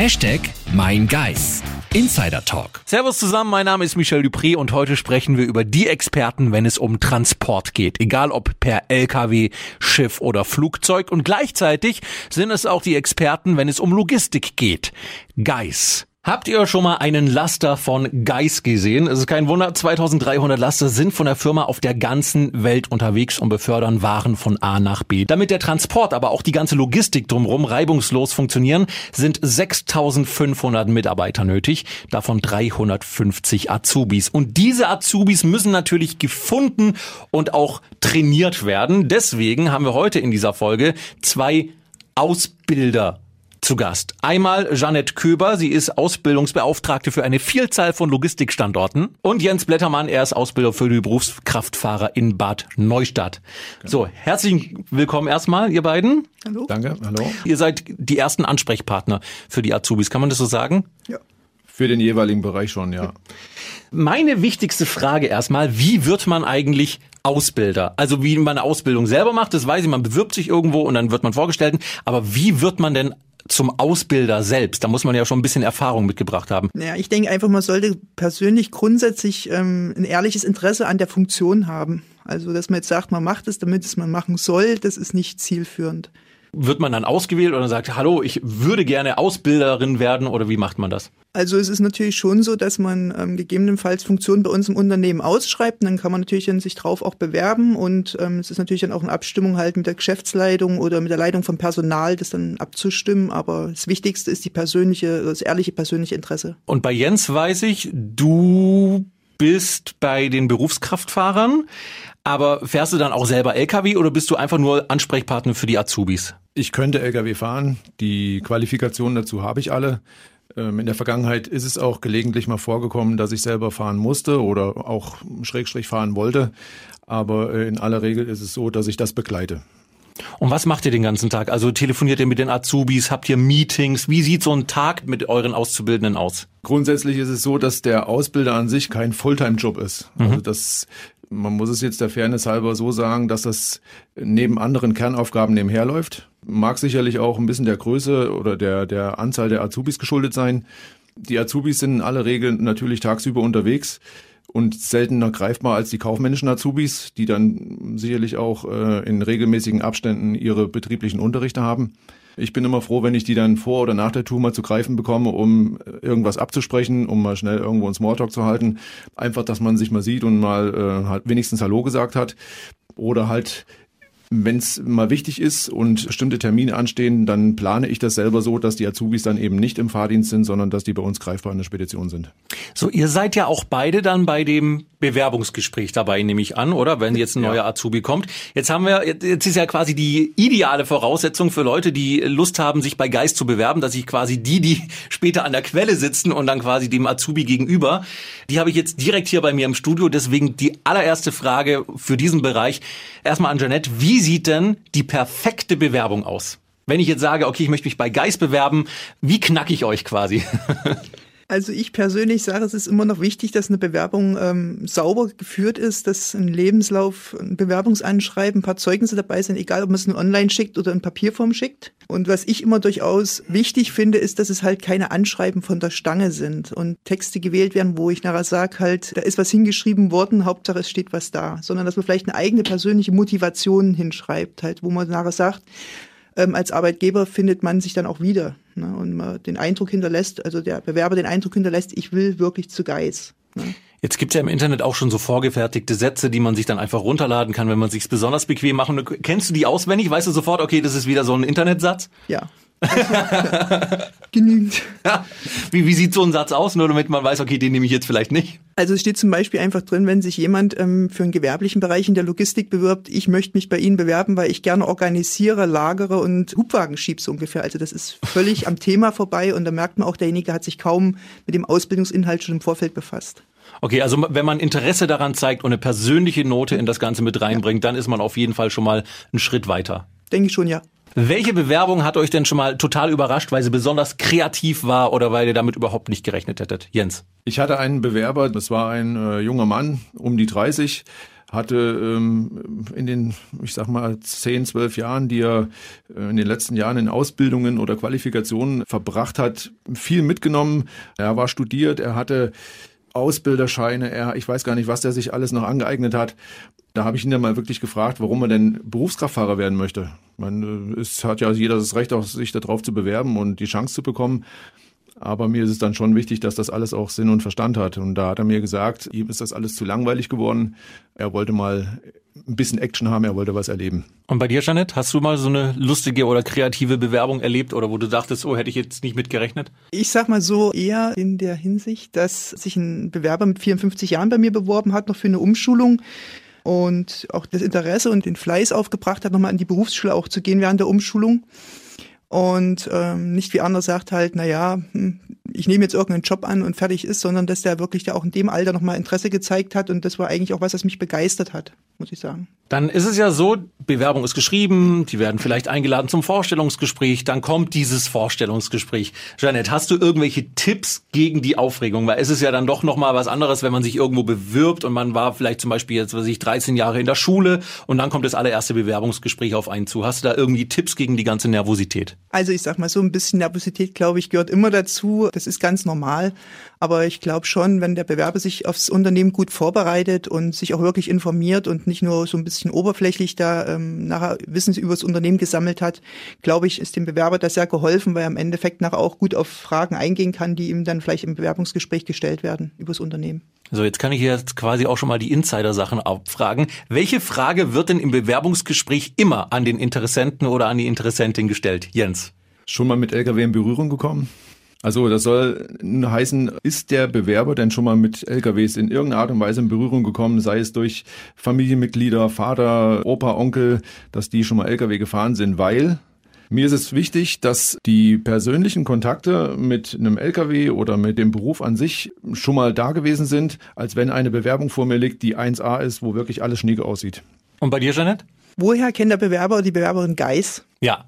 Hashtag mein Geist. Insider Talk. Servus zusammen, mein Name ist Michel Dupré und heute sprechen wir über die Experten, wenn es um Transport geht. Egal ob per LKW, Schiff oder Flugzeug. Und gleichzeitig sind es auch die Experten, wenn es um Logistik geht. Geis. Habt ihr schon mal einen Laster von Geis gesehen? Es ist kein Wunder, 2300 Laster sind von der Firma auf der ganzen Welt unterwegs und befördern Waren von A nach B. Damit der Transport, aber auch die ganze Logistik drumherum reibungslos funktionieren, sind 6500 Mitarbeiter nötig, davon 350 Azubis. Und diese Azubis müssen natürlich gefunden und auch trainiert werden. Deswegen haben wir heute in dieser Folge zwei Ausbilder zu Gast. Einmal Jeanette Köber, sie ist Ausbildungsbeauftragte für eine Vielzahl von Logistikstandorten. Und Jens Blättermann, er ist Ausbilder für die Berufskraftfahrer in Bad Neustadt. So, herzlich willkommen erstmal, ihr beiden. Hallo. Danke, hallo. Ihr seid die ersten Ansprechpartner für die Azubis, kann man das so sagen? Ja. Für den jeweiligen Bereich schon, ja. Meine wichtigste Frage erstmal, wie wird man eigentlich Ausbilder? Also wie man eine Ausbildung selber macht, das weiß ich, man bewirbt sich irgendwo und dann wird man vorgestellt, aber wie wird man denn zum Ausbilder selbst? Da muss man ja schon ein bisschen Erfahrung mitgebracht haben. Ja, ich denke einfach, man sollte persönlich grundsätzlich ähm, ein ehrliches Interesse an der Funktion haben. Also, dass man jetzt sagt, man macht es, damit es man machen soll, das ist nicht zielführend. Wird man dann ausgewählt oder sagt, hallo, ich würde gerne Ausbilderin werden oder wie macht man das? Also es ist natürlich schon so, dass man ähm, gegebenenfalls Funktionen bei uns im Unternehmen ausschreibt. Und dann kann man natürlich dann sich drauf auch bewerben. Und ähm, es ist natürlich dann auch eine Abstimmung halt mit der Geschäftsleitung oder mit der Leitung vom Personal, das dann abzustimmen. Aber das Wichtigste ist die persönliche, das ehrliche persönliche Interesse. Und bei Jens weiß ich, du bist bei den Berufskraftfahrern. Aber fährst du dann auch selber LKW oder bist du einfach nur Ansprechpartner für die Azubis? Ich könnte LKW fahren. Die Qualifikationen dazu habe ich alle. Ähm, in der Vergangenheit ist es auch gelegentlich mal vorgekommen, dass ich selber fahren musste oder auch Schrägstrich fahren wollte. Aber äh, in aller Regel ist es so, dass ich das begleite. Und was macht ihr den ganzen Tag? Also telefoniert ihr mit den Azubis? Habt ihr Meetings? Wie sieht so ein Tag mit euren Auszubildenden aus? Grundsätzlich ist es so, dass der Ausbilder an sich kein Fulltime-Job ist. Mhm. Also das man muss es jetzt der Fairness halber so sagen, dass das neben anderen Kernaufgaben nebenher läuft. Mag sicherlich auch ein bisschen der Größe oder der, der Anzahl der Azubis geschuldet sein. Die Azubis sind in aller Regel natürlich tagsüber unterwegs und seltener greifbar als die kaufmännischen Azubis, die dann sicherlich auch äh, in regelmäßigen Abständen ihre betrieblichen Unterrichte haben. Ich bin immer froh, wenn ich die dann vor oder nach der Tour mal zu greifen bekomme, um irgendwas abzusprechen, um mal schnell irgendwo einen Smalltalk zu halten. Einfach, dass man sich mal sieht und mal äh, halt wenigstens Hallo gesagt hat. Oder halt wenn es mal wichtig ist und bestimmte Termine anstehen, dann plane ich das selber so, dass die Azubis dann eben nicht im Fahrdienst sind, sondern dass die bei uns greifbar in der Spedition sind. So, ihr seid ja auch beide dann bei dem Bewerbungsgespräch dabei, nehme ich an, oder? Wenn jetzt ein neuer ja. Azubi kommt. Jetzt haben wir, jetzt ist ja quasi die ideale Voraussetzung für Leute, die Lust haben, sich bei Geist zu bewerben, dass ich quasi die, die später an der Quelle sitzen und dann quasi dem Azubi gegenüber, die habe ich jetzt direkt hier bei mir im Studio. Deswegen die allererste Frage für diesen Bereich. Erstmal an Janette. Wie sieht denn die perfekte Bewerbung aus? Wenn ich jetzt sage, okay, ich möchte mich bei Geist bewerben, wie knack ich euch quasi? Also ich persönlich sage, es ist immer noch wichtig, dass eine Bewerbung ähm, sauber geführt ist, dass ein Lebenslauf, ein Bewerbungsanschreiben, ein paar Zeugnisse dabei sind, egal ob man es nur online schickt oder in Papierform schickt. Und was ich immer durchaus wichtig finde, ist, dass es halt keine Anschreiben von der Stange sind und Texte gewählt werden, wo ich nachher sage, halt, da ist was hingeschrieben worden, Hauptsache es steht was da, sondern dass man vielleicht eine eigene persönliche Motivation hinschreibt, halt, wo man nachher sagt, ähm, als Arbeitgeber findet man sich dann auch wieder ne? und man den Eindruck hinterlässt, also der Bewerber den Eindruck hinterlässt, ich will wirklich zu Geis. Ne? Jetzt gibt's ja im Internet auch schon so vorgefertigte Sätze, die man sich dann einfach runterladen kann, wenn man sich's besonders bequem machen. Kennst du die auswendig? Weißt du sofort, okay, das ist wieder so ein Internetsatz? Ja. Genügend. Ja. Wie, wie sieht so ein Satz aus, nur damit man weiß, okay, den nehme ich jetzt vielleicht nicht? Also es steht zum Beispiel einfach drin, wenn sich jemand ähm, für einen gewerblichen Bereich in der Logistik bewirbt, ich möchte mich bei Ihnen bewerben, weil ich gerne organisiere, lagere und Hubwagen schiebe so ungefähr. Also das ist völlig am Thema vorbei und da merkt man auch, derjenige hat sich kaum mit dem Ausbildungsinhalt schon im Vorfeld befasst. Okay, also wenn man Interesse daran zeigt und eine persönliche Note in das Ganze mit reinbringt, ja. dann ist man auf jeden Fall schon mal einen Schritt weiter. Denke ich schon, ja. Welche Bewerbung hat euch denn schon mal total überrascht, weil sie besonders kreativ war oder weil ihr damit überhaupt nicht gerechnet hättet? Jens. Ich hatte einen Bewerber, das war ein äh, junger Mann, um die 30, hatte ähm, in den, ich sag mal, zehn, zwölf Jahren, die er äh, in den letzten Jahren in Ausbildungen oder Qualifikationen verbracht hat, viel mitgenommen. Er war studiert, er hatte Ausbilderscheine, er, ich weiß gar nicht, was der sich alles noch angeeignet hat. Da habe ich ihn dann mal wirklich gefragt, warum er denn Berufskraftfahrer werden möchte. Man, äh, es hat ja jeder das Recht, auch sich darauf zu bewerben und die Chance zu bekommen. Aber mir ist es dann schon wichtig, dass das alles auch Sinn und Verstand hat. Und da hat er mir gesagt, ihm ist das alles zu langweilig geworden. Er wollte mal ein bisschen Action haben, er wollte was erleben. Und bei dir, Janet, hast du mal so eine lustige oder kreative Bewerbung erlebt oder wo du dachtest, oh, hätte ich jetzt nicht mit gerechnet? Ich sag mal so eher in der Hinsicht, dass sich ein Bewerber mit 54 Jahren bei mir beworben hat, noch für eine Umschulung und auch das Interesse und den Fleiß aufgebracht hat, nochmal in die Berufsschule auch zu gehen während der Umschulung. Und ähm, nicht wie andere sagt halt, na ja, hm, ich nehme jetzt irgendeinen Job an und fertig ist, sondern dass der wirklich da auch in dem Alter nochmal Interesse gezeigt hat und das war eigentlich auch was, was mich begeistert hat, muss ich sagen. Dann ist es ja so, Bewerbung ist geschrieben, die werden vielleicht eingeladen zum Vorstellungsgespräch, dann kommt dieses Vorstellungsgespräch. Janet, hast du irgendwelche Tipps gegen die Aufregung? Weil es ist ja dann doch nochmal was anderes, wenn man sich irgendwo bewirbt und man war vielleicht zum Beispiel jetzt, was ich, 13 Jahre in der Schule und dann kommt das allererste Bewerbungsgespräch auf einen zu. Hast du da irgendwie Tipps gegen die ganze Nervosität? Also ich sag mal so ein bisschen Nervosität, glaube ich, gehört immer dazu. Das ist ganz normal. Aber ich glaube schon, wenn der Bewerber sich aufs Unternehmen gut vorbereitet und sich auch wirklich informiert und nicht nur so ein bisschen oberflächlich da ähm, nachher Wissen über das Unternehmen gesammelt hat, glaube ich, ist dem Bewerber das sehr geholfen, weil er im Endeffekt nachher auch gut auf Fragen eingehen kann, die ihm dann vielleicht im Bewerbungsgespräch gestellt werden über das Unternehmen. So, jetzt kann ich jetzt quasi auch schon mal die Insider-Sachen abfragen. Welche Frage wird denn im Bewerbungsgespräch immer an den Interessenten oder an die Interessentin gestellt? Jens. Schon mal mit Lkw in Berührung gekommen? Also das soll heißen, ist der Bewerber denn schon mal mit LKWs in irgendeiner Art und Weise in Berührung gekommen, sei es durch Familienmitglieder, Vater, Opa, Onkel, dass die schon mal LKW gefahren sind, weil mir ist es wichtig, dass die persönlichen Kontakte mit einem LKW oder mit dem Beruf an sich schon mal da gewesen sind, als wenn eine Bewerbung vor mir liegt, die 1A ist, wo wirklich alles schnieke aussieht. Und bei dir, Janet? Woher kennt der Bewerber oder die Bewerberin Geis? Ja,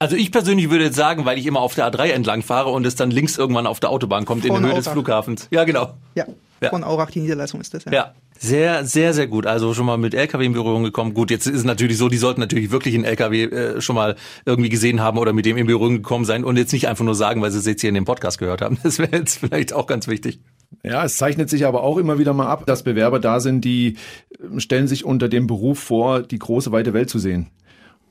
also ich persönlich würde jetzt sagen, weil ich immer auf der A3 entlang fahre und es dann links irgendwann auf der Autobahn kommt Von in der Höhe Aurach. des Flughafens. Ja, genau. Ja, Ja. von Aurach die Niederlassung ist das ja. Ja. Sehr, sehr, sehr gut. Also schon mal mit LKW in Berührung gekommen. Gut, jetzt ist es natürlich so, die sollten natürlich wirklich einen LKW äh, schon mal irgendwie gesehen haben oder mit dem in Berührung gekommen sein und jetzt nicht einfach nur sagen, weil sie es jetzt hier in dem Podcast gehört haben. Das wäre jetzt vielleicht auch ganz wichtig. Ja, es zeichnet sich aber auch immer wieder mal ab, dass Bewerber da sind, die äh, stellen sich unter dem Beruf vor, die große weite Welt zu sehen.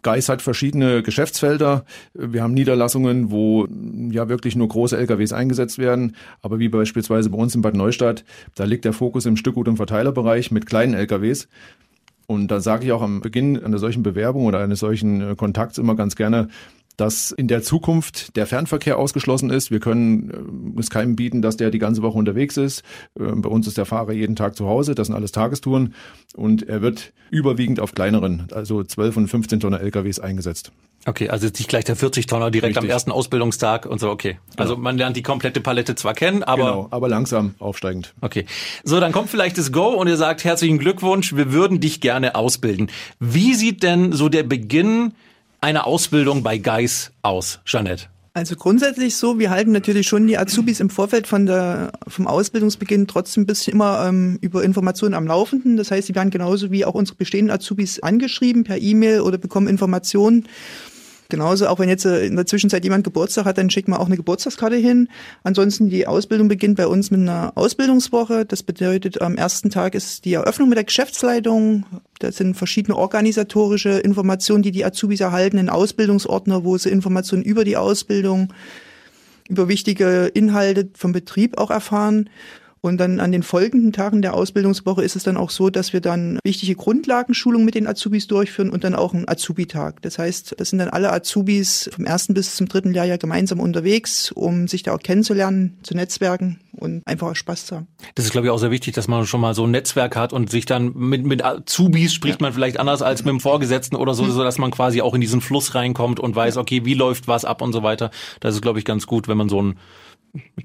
Geis hat verschiedene Geschäftsfelder. Wir haben Niederlassungen, wo ja wirklich nur große LKWs eingesetzt werden. Aber wie beispielsweise bei uns in Bad Neustadt, da liegt der Fokus im Stückgut- und Verteilerbereich mit kleinen LKWs. Und da sage ich auch am Beginn einer solchen Bewerbung oder eines solchen äh, Kontakts immer ganz gerne, dass in der Zukunft der Fernverkehr ausgeschlossen ist. Wir können äh, es keinem bieten, dass der die ganze Woche unterwegs ist. Äh, Bei uns ist der Fahrer jeden Tag zu Hause. Das sind alles Tagestouren. Und er wird überwiegend auf kleineren, also 12 und 15 Tonner LKWs eingesetzt. Okay, also jetzt nicht gleich der 40-Tonner direkt am Richtig. ersten Ausbildungstag und so, okay. Also man lernt die komplette Palette zwar kennen, aber genau, aber langsam aufsteigend. Okay. So, dann kommt vielleicht das Go und ihr sagt herzlichen Glückwunsch, wir würden dich gerne ausbilden. Wie sieht denn so der Beginn einer Ausbildung bei Geis aus, Jeanette? Also grundsätzlich so, wir halten natürlich schon die Azubis im Vorfeld von der, vom Ausbildungsbeginn trotzdem ein bisschen immer ähm, über Informationen am Laufenden. Das heißt, sie werden genauso wie auch unsere bestehenden Azubis angeschrieben per E-Mail oder bekommen Informationen. Genauso, auch wenn jetzt äh, in der Zwischenzeit jemand Geburtstag hat, dann schickt man auch eine Geburtstagskarte hin. Ansonsten die Ausbildung beginnt bei uns mit einer Ausbildungswoche. Das bedeutet, am ersten Tag ist die Eröffnung mit der Geschäftsleitung. Da sind verschiedene organisatorische Informationen, die die Azubis erhalten, ein Ausbildungsordner, wo sie Informationen über die Ausbildung, über wichtige Inhalte vom Betrieb auch erfahren. Und dann an den folgenden Tagen der Ausbildungswoche ist es dann auch so, dass wir dann wichtige Grundlagenschulungen mit den Azubis durchführen und dann auch einen Azubi-Tag. Das heißt, das sind dann alle Azubis vom ersten bis zum dritten Lehrjahr gemeinsam unterwegs, um sich da auch kennenzulernen, zu netzwerken und einfach auch Spaß zu haben. Das ist, glaube ich, auch sehr wichtig, dass man schon mal so ein Netzwerk hat und sich dann mit, mit Azubis spricht man vielleicht anders als mit dem Vorgesetzten oder so, so dass man quasi auch in diesen Fluss reinkommt und weiß, okay, wie läuft was ab und so weiter. Das ist, glaube ich, ganz gut, wenn man so ein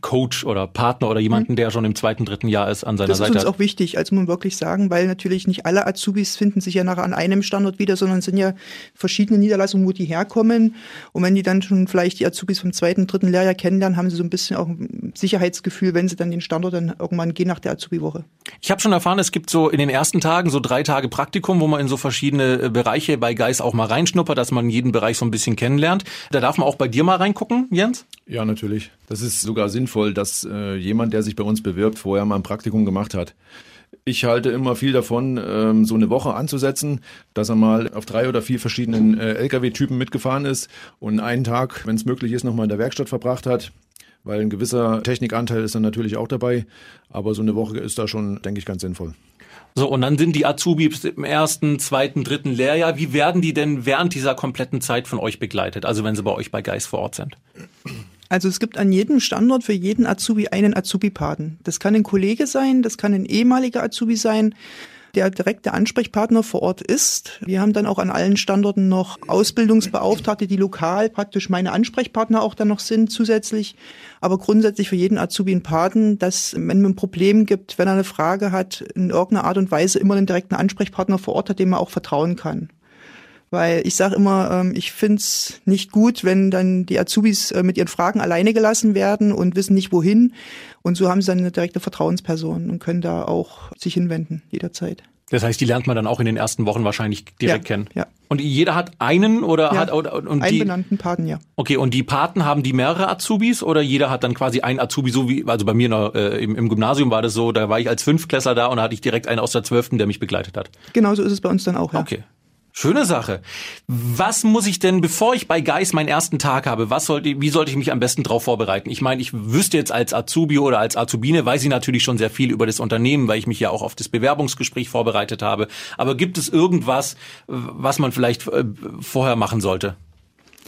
Coach oder Partner oder jemanden, der schon im zweiten, dritten Jahr ist, an seiner Das ist Seite uns auch wichtig, also muss man wirklich sagen, weil natürlich nicht alle Azubis finden sich ja nachher an einem Standort wieder, sondern es sind ja verschiedene Niederlassungen, wo die herkommen. Und wenn die dann schon vielleicht die Azubis vom zweiten, dritten Lehrjahr kennenlernen, haben sie so ein bisschen auch Sicherheitsgefühl, wenn sie dann den Standort dann irgendwann gehen nach der Azubi-Woche. Ich habe schon erfahren, es gibt so in den ersten Tagen so drei Tage Praktikum, wo man in so verschiedene äh, Bereiche bei Geis auch mal reinschnuppert, dass man jeden Bereich so ein bisschen kennenlernt. Da darf man auch bei dir mal reingucken, Jens? Ja, natürlich. Das ist sogar sinnvoll, dass äh, jemand, der sich bei uns bewirbt, vorher mal ein Praktikum gemacht hat. Ich halte immer viel davon, ähm, so eine Woche anzusetzen, dass er mal auf drei oder vier verschiedenen äh, Lkw-Typen mitgefahren ist und einen Tag, wenn es möglich ist, nochmal in der Werkstatt verbracht hat. Weil ein gewisser Technikanteil ist dann natürlich auch dabei. Aber so eine Woche ist da schon, denke ich, ganz sinnvoll. So, und dann sind die Azubis im ersten, zweiten, dritten Lehrjahr. Wie werden die denn während dieser kompletten Zeit von euch begleitet? Also wenn sie bei euch bei Geist vor Ort sind? Also es gibt an jedem Standort für jeden Azubi einen Azubi-Paten. Das kann ein Kollege sein, das kann ein ehemaliger Azubi sein, der direkte Ansprechpartner vor Ort ist. Wir haben dann auch an allen Standorten noch Ausbildungsbeauftragte, die lokal praktisch meine Ansprechpartner auch dann noch sind zusätzlich. Aber grundsätzlich für jeden Azubi einen Paten, dass wenn man ein Problem gibt, wenn er eine Frage hat, in irgendeiner Art und Weise immer einen direkten Ansprechpartner vor Ort hat, dem man auch vertrauen kann. Weil ich sage immer, ähm, ich find's nicht gut, wenn dann die Azubis äh, mit ihren Fragen alleine gelassen werden und wissen nicht wohin. Und so haben sie dann eine direkte Vertrauensperson und können da auch sich hinwenden jederzeit. Das heißt, die lernt man dann auch in den ersten Wochen wahrscheinlich direkt ja, kennen. Ja. Und jeder hat einen oder Ja, hat oder, und Einen die benannten Paten, ja. Okay, und die Paten haben die mehrere Azubis oder jeder hat dann quasi einen Azubi, so wie, also bei mir noch, äh, im, im Gymnasium war das so, da war ich als Fünftklässler da und da hatte ich direkt einen aus der Zwölften, der mich begleitet hat. Genauso ist es bei uns dann auch, ja. Okay. Schöne Sache. Was muss ich denn, bevor ich bei Geis meinen ersten Tag habe, was sollte, wie sollte ich mich am besten darauf vorbereiten? Ich meine, ich wüsste jetzt als Azubi oder als Azubine, weiß ich natürlich schon sehr viel über das Unternehmen, weil ich mich ja auch auf das Bewerbungsgespräch vorbereitet habe. Aber gibt es irgendwas, was man vielleicht äh, vorher machen sollte?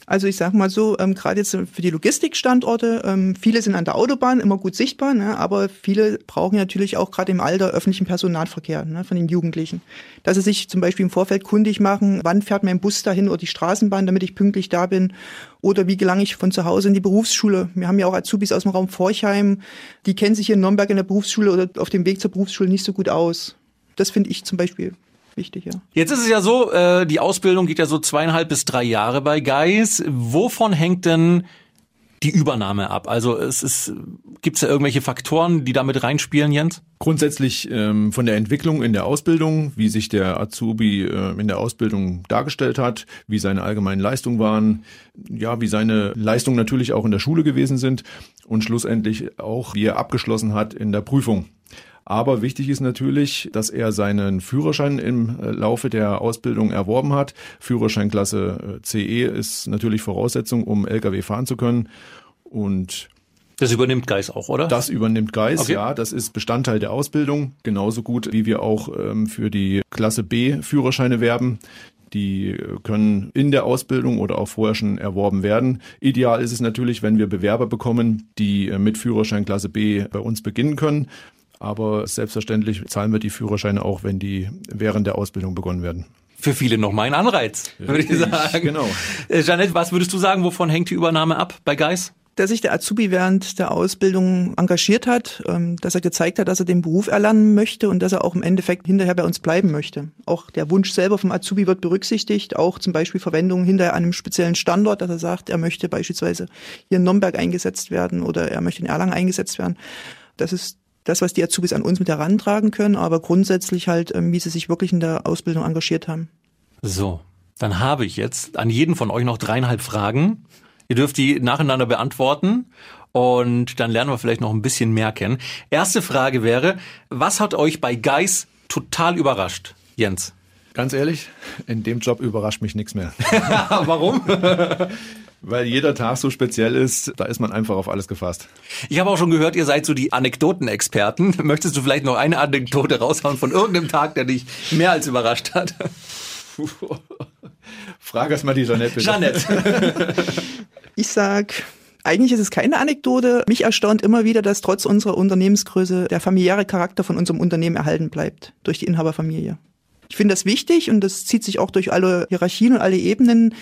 Also ich sag mal so, ähm, gerade jetzt für die Logistikstandorte, ähm, viele sind an der Autobahn immer gut sichtbar, ne, aber viele brauchen natürlich auch gerade im Alter öffentlichen Personalverkehr ne, von den Jugendlichen. Dass sie sich zum Beispiel im Vorfeld kundig machen, wann fährt mein Bus dahin oder die Straßenbahn, damit ich pünktlich da bin oder wie gelange ich von zu Hause in die Berufsschule. Wir haben ja auch Azubis aus dem Raum Forchheim, die kennen sich hier in Nürnberg in der Berufsschule oder auf dem Weg zur Berufsschule nicht so gut aus. Das finde ich zum Beispiel wichtig, ja. Jetzt ist es ja so, äh, die Ausbildung geht ja so zweieinhalb bis drei Jahre bei Geis. Wovon hängt denn die Übernahme ab? Also es ist, gibt es da irgendwelche Faktoren, die damit reinspielen, Jens? Grundsätzlich ähm, von der Entwicklung in der Ausbildung, wie sich der Azubi äh, in der Ausbildung dargestellt hat, wie seine allgemeinen Leistungen waren, ja, wie seine Leistungen natürlich auch in der Schule gewesen sind und schlussendlich auch, wie er abgeschlossen hat in der Prüfung. Aber wichtig ist natürlich, dass er seinen Führerschein im äh, Laufe der Ausbildung erworben hat. Führerscheinklasse äh, CE ist natürlich Voraussetzung, um Lkw fahren zu können. Und Das übernimmt Geis auch, oder? das übernimmt Geis, Okay. ja, das ist Bestandteil der Ausbildung, genauso gut wie wir auch ähm, für die Klasse B Führerscheine werben. Die äh, können in der Ausbildung oder auch vorher schon erworben werden. Ideal ist es natürlich, wenn wir Bewerber bekommen, die mit Führerschein Klasse B bei uns beginnen können. Aber selbstverständlich zahlen wir die Führerscheine auch, wenn die während der Ausbildung begonnen werden. Für viele nochmal ein Anreiz, würde ich sagen. genau. Äh, Janette, was würdest du sagen, wovon hängt die Übernahme ab bei Geis? dass sich der Azubi während der Ausbildung engagiert hat, ähm, dass er gezeigt hat, dass er den Beruf erlernen möchte und dass er auch im Endeffekt hinterher bei uns bleiben möchte. Auch der Wunsch selber vom Azubi wird berücksichtigt, auch zum Beispiel Verwendung hinterher an einem speziellen Standort, dass er sagt, er möchte beispielsweise hier in Nürnberg eingesetzt werden oder er möchte in Erlangen eingesetzt werden. Das ist das, was die Azubis an uns mit herantragen können, aber grundsätzlich halt, ähm, wie sie sich wirklich in der Ausbildung engagiert haben. So, dann habe ich jetzt an jeden von euch noch dreieinhalb Fragen. Ihr dürft die nacheinander beantworten und dann lernen wir vielleicht noch ein bisschen mehr kennen. Erste Frage wäre, was hat euch bei Geis total überrascht? Jens. Ganz ehrlich, in dem Job überrascht mich nichts mehr. Warum? Weil jeder Tag so speziell ist, da ist man einfach auf alles gefasst. Ich habe auch schon gehört, ihr seid so die Anekdotenexperten. Möchtest du vielleicht noch eine Anekdote raushauen von irgendeinem Tag, der dich mehr als überrascht hat? Frag erst mal die Jeanette bitte. Janette. Ich sag, eigentlich ist es keine Anekdote. Mich erstaunt immer wieder, dass trotz unserer Unternehmensgröße der familiäre Charakter von unserem Unternehmen erhalten bleibt durch die Inhaberfamilie. Ich finde das wichtig und das zieht sich auch durch alle Hierarchien und alle Ebenen.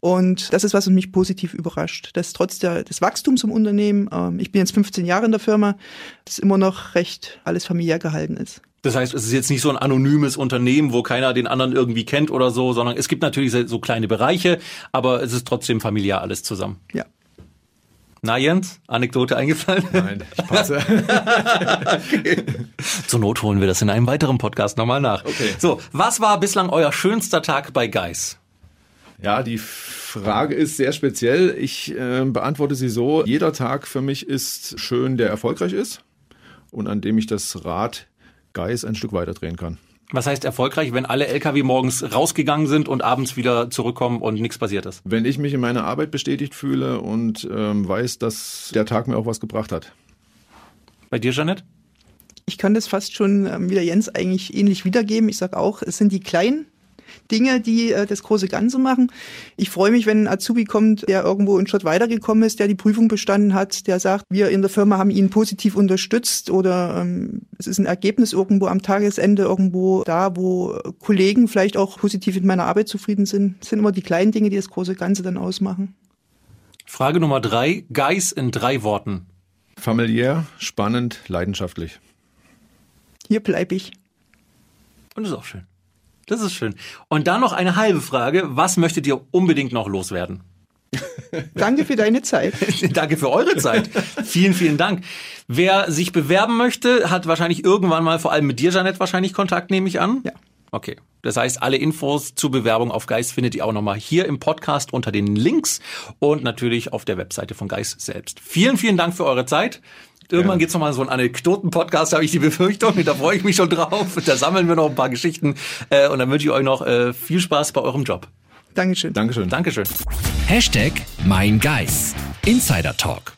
Und das ist, was mich positiv überrascht, dass trotz der, des Wachstums im Unternehmen, ähm, ich bin jetzt 15 Jahre in der Firma, dass immer noch recht alles familiär gehalten ist. Das heißt, es ist jetzt nicht so ein anonymes Unternehmen, wo keiner den anderen irgendwie kennt oder so, sondern es gibt natürlich so kleine Bereiche, aber es ist trotzdem familiär alles zusammen. Ja. Na Jens, Anekdote eingefallen? Nein, ich passe. okay. Zur Not holen wir das in einem weiteren Podcast nochmal nach. Okay. So, was war bislang euer schönster Tag bei Geis? Ja, die Frage ist sehr speziell. Ich äh, beantworte sie so. Jeder Tag für mich ist schön, der erfolgreich ist und an dem ich das Rad Geis ein Stück weiter drehen kann. Was heißt erfolgreich, wenn alle LKW morgens rausgegangen sind und abends wieder zurückkommen und nichts passiert ist? Wenn ich mich in meiner Arbeit bestätigt fühle und ähm, weiß, dass der Tag mir auch was gebracht hat. Bei dir, Janet? Ich kann das fast schon ähm, wie der Jens eigentlich ähnlich wiedergeben. Ich sage auch, es sind die kleinen Dinge, die äh, das große Ganze machen. Ich freue mich, wenn ein Azubi kommt, der irgendwo einen Schritt weitergekommen ist, der die Prüfung bestanden hat, der sagt, wir in der Firma haben ihn positiv unterstützt oder ähm, es ist ein Ergebnis irgendwo am Tagesende irgendwo da, wo Kollegen vielleicht auch positiv mit meiner Arbeit zufrieden sind. Das sind immer die kleinen Dinge, die das große Ganze dann ausmachen. Frage Nummer drei, Geis in drei Worten. Familiär, spannend, leidenschaftlich. Hier bleibe ich. Und das ist auch schön. Das ist schön. Und dann noch eine halbe Frage. Was möchtet ihr unbedingt noch loswerden? Danke für deine Zeit. Danke für eure Zeit. vielen, vielen Dank. Wer sich bewerben möchte, hat wahrscheinlich irgendwann mal, vor allem mit dir, Janet, wahrscheinlich Kontakt, nehme ich an. Ja. Okay. Das heißt, alle Infos zur Bewerbung auf Geist findet ihr auch nochmal hier im Podcast unter den Links und natürlich auf der Webseite von Geist selbst. Vielen, vielen Dank für eure Zeit. Irgendwann ja. gibt's noch mal so einen Anekdoten-Podcast, habe ich die Befürchtung. Da freue ich mich schon drauf. Da sammeln wir noch ein paar Geschichten. Äh, und dann wünsche ich euch noch äh, viel Spaß bei eurem Job. Dankeschön. Dankeschön. Dankeschön. Hashtag Mein Geist. Insider Talk.